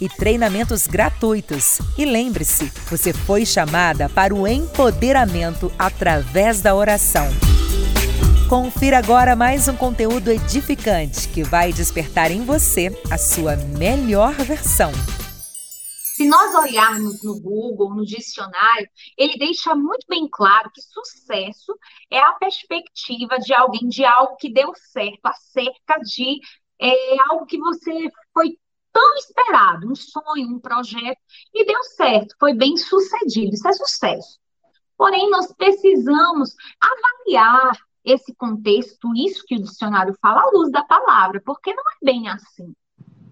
e treinamentos gratuitos. E lembre-se, você foi chamada para o empoderamento através da oração. Confira agora mais um conteúdo edificante que vai despertar em você a sua melhor versão. Se nós olharmos no Google, no dicionário, ele deixa muito bem claro que sucesso é a perspectiva de alguém, de algo que deu certo, acerca de é, algo que você foi tão esperado, um sonho, um projeto, e deu certo, foi bem sucedido, isso é sucesso. Porém, nós precisamos avaliar esse contexto, isso que o dicionário fala, à luz da palavra, porque não é bem assim.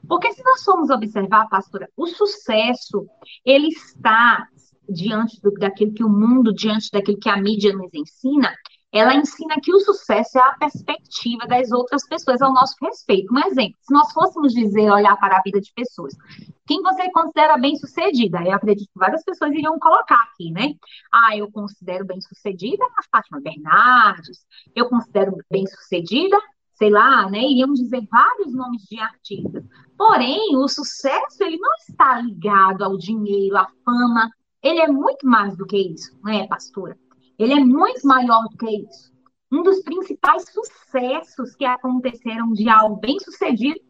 Porque se nós formos observar, pastora, o sucesso, ele está diante do, daquilo que o mundo, diante daquilo que a mídia nos ensina, ela ensina que o sucesso é a perspectiva das outras pessoas ao nosso respeito. Um exemplo, se nós fôssemos dizer, olhar para a vida de pessoas, quem você considera bem-sucedida? Eu acredito que várias pessoas iriam colocar aqui, né? Ah, eu considero bem-sucedida a Fátima Bernardes, eu considero bem-sucedida, sei lá, né? Iriamos dizer vários nomes de artistas. Porém, o sucesso, ele não está ligado ao dinheiro, à fama, ele é muito mais do que isso, não é, pastora? Ele é muito maior do que isso. Um dos principais sucessos que aconteceram de algo bem sucedido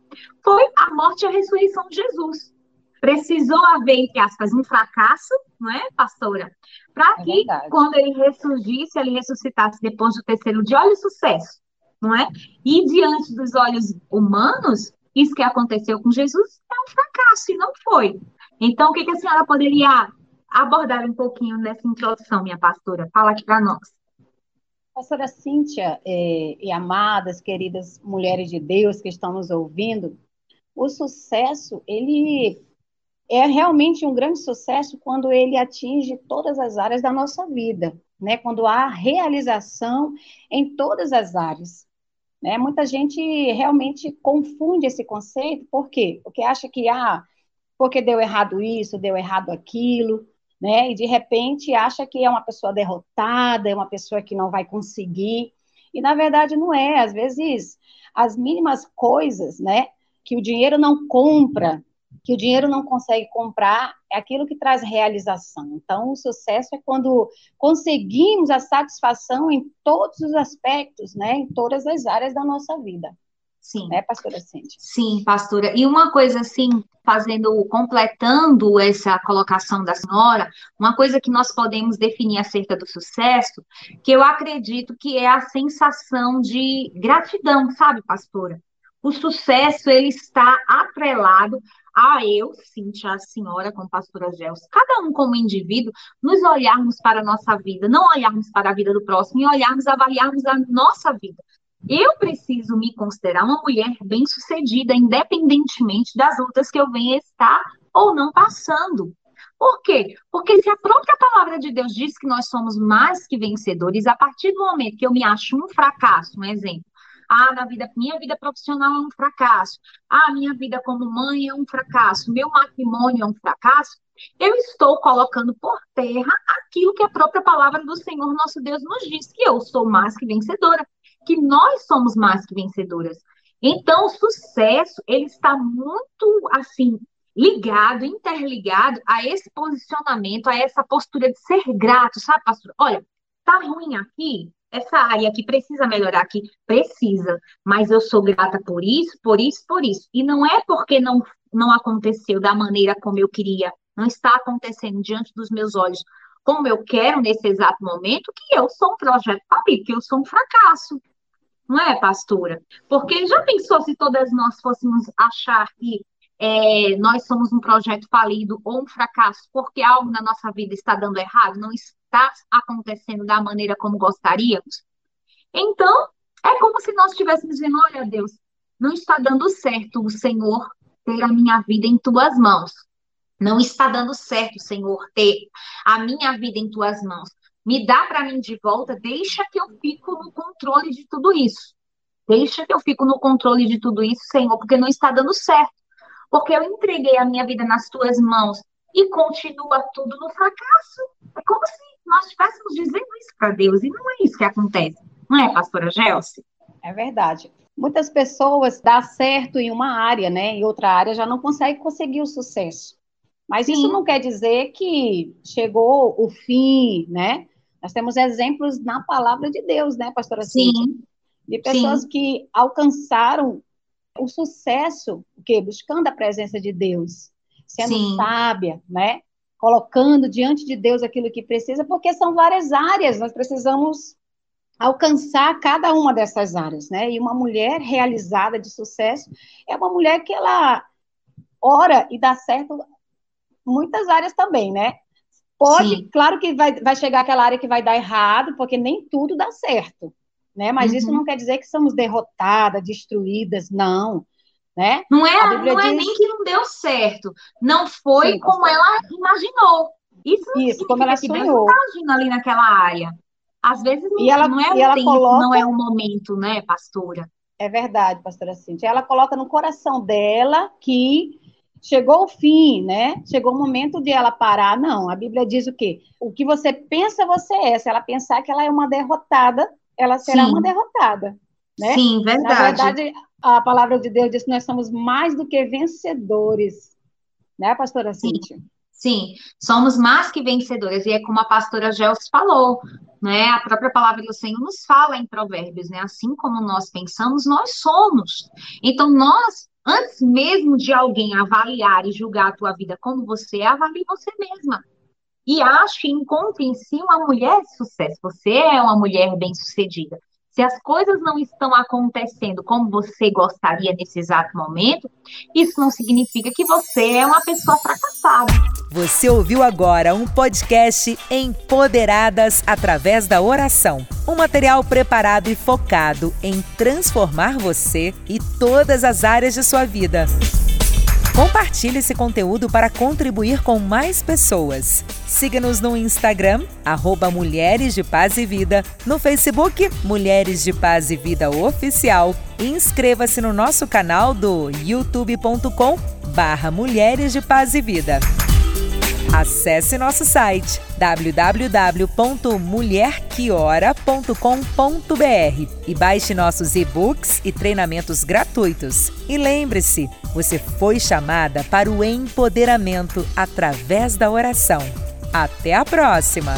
foi a morte e a ressurreição de Jesus. Precisou haver, entre aspas, um fracasso, não é, pastora? Para é que, verdade. quando ele ressurgisse, ele ressuscitasse depois do terceiro dia, olha o sucesso, não é? E diante dos olhos humanos, isso que aconteceu com Jesus é um fracasso, e não foi. Então, o que, que a senhora poderia abordar um pouquinho nessa introdução, minha pastora. Fala aqui para nós. Pastora Cíntia é, e amadas, queridas mulheres de Deus que estão nos ouvindo, o sucesso, ele é realmente um grande sucesso quando ele atinge todas as áreas da nossa vida, né? Quando há realização em todas as áreas. Né? Muita gente realmente confunde esse conceito, por quê? Porque acha que, ah, porque deu errado isso, deu errado aquilo, né? E de repente acha que é uma pessoa derrotada, é uma pessoa que não vai conseguir. E na verdade não é. Às vezes as mínimas coisas, né, que o dinheiro não compra, que o dinheiro não consegue comprar, é aquilo que traz realização. Então, o sucesso é quando conseguimos a satisfação em todos os aspectos, né, em todas as áreas da nossa vida. Sim. Né, pastora Cintia? Sim, pastora. E uma coisa assim, fazendo, completando essa colocação da senhora, uma coisa que nós podemos definir acerca do sucesso, que eu acredito que é a sensação de gratidão, sabe, pastora? O sucesso, ele está atrelado a eu, Cintia, a senhora, como pastora Gelson, cada um como indivíduo, nos olharmos para a nossa vida, não olharmos para a vida do próximo e olharmos, avaliarmos a nossa vida. Eu preciso me considerar uma mulher bem-sucedida, independentemente das lutas que eu venha estar ou não passando. Por quê? Porque se a própria palavra de Deus diz que nós somos mais que vencedores, a partir do momento que eu me acho um fracasso, um exemplo, ah, na vida, minha vida profissional é um fracasso. Ah, minha vida como mãe é um fracasso. Meu matrimônio é um fracasso. Eu estou colocando por terra aquilo que a própria palavra do Senhor nosso Deus nos diz, que eu sou mais que vencedora que nós somos mais que vencedoras. Então, o sucesso, ele está muito, assim, ligado, interligado a esse posicionamento, a essa postura de ser grato, sabe, pastor? Olha, tá ruim aqui, essa área que precisa melhorar aqui, precisa, mas eu sou grata por isso, por isso, por isso. E não é porque não, não aconteceu da maneira como eu queria, não está acontecendo diante dos meus olhos como eu quero nesse exato momento, que eu sou um projeto falido, que eu sou um fracasso. Não é, pastora? Porque já pensou se todas nós fôssemos achar que é, nós somos um projeto falido ou um fracasso porque algo na nossa vida está dando errado, não está acontecendo da maneira como gostaríamos? Então, é como se nós estivéssemos dizendo: olha, Deus, não está dando certo o Senhor ter a minha vida em tuas mãos. Não está dando certo, Senhor, ter a minha vida em tuas mãos. Me dá para mim de volta, deixa que eu fico no controle de tudo isso. Deixa que eu fico no controle de tudo isso, Senhor, porque não está dando certo porque eu entreguei a minha vida nas tuas mãos e continua tudo no fracasso. É como se nós estivéssemos dizendo isso para Deus, e não é isso que acontece. Não é, pastora Gelsi? É verdade. Muitas pessoas dá certo em uma área, né? Em outra área já não consegue conseguir o sucesso. Mas Sim. isso não quer dizer que chegou o fim, né? Nós temos exemplos na palavra de Deus, né, pastora Sim. Cíntia? De pessoas Sim. que alcançaram o sucesso, o quê? Buscando a presença de Deus, sendo Sim. sábia, né? Colocando diante de Deus aquilo que precisa, porque são várias áreas, nós precisamos alcançar cada uma dessas áreas, né? E uma mulher realizada de sucesso é uma mulher que ela ora e dá certo muitas áreas também, né? Pode, Sim. claro que vai, vai chegar aquela área que vai dar errado, porque nem tudo dá certo né? Mas uhum. isso não quer dizer que somos derrotadas, destruídas, não. Né? Não é, não é diz... é nem que não deu certo, não foi Sim, como ela imaginou. Isso, isso como ela sonhou. Deus ali naquela área. Às vezes não, ela, não é o tempo, coloca... não é o momento, né, pastora? É verdade, pastora Cintia. Ela coloca no coração dela que chegou o fim, né? Chegou o momento de ela parar. Não, a Bíblia diz o quê? O que você pensa, você é. Se ela pensar que ela é uma derrotada, ela será Sim. uma derrotada. Né? Sim, verdade. Na verdade, a palavra de Deus diz que nós somos mais do que vencedores. Né, pastora Cíntia? Sim, somos mais que vencedores, e é como a pastora Gels falou, né? A própria palavra do Senhor nos fala em Provérbios, né? Assim como nós pensamos, nós somos. Então, nós, antes mesmo de alguém avaliar e julgar a tua vida como você é, avalie você mesma e acho e encontre em si uma mulher de sucesso. Você é uma mulher bem-sucedida. Se as coisas não estão acontecendo como você gostaria nesse exato momento, isso não significa que você é uma pessoa fracassada. Você ouviu agora um podcast Empoderadas através da oração. Um material preparado e focado em transformar você e todas as áreas de sua vida. Compartilhe esse conteúdo para contribuir com mais pessoas. Siga-nos no Instagram, arroba Mulheres de Paz e Vida, no Facebook Mulheres de Paz e Vida Oficial e inscreva-se no nosso canal do youtube.com barra Mulheres de Paz e Vida. Acesse nosso site www.mulherquiora.com.br e baixe nossos e-books e treinamentos gratuitos. E lembre-se, você foi chamada para o empoderamento através da oração. Até a próxima!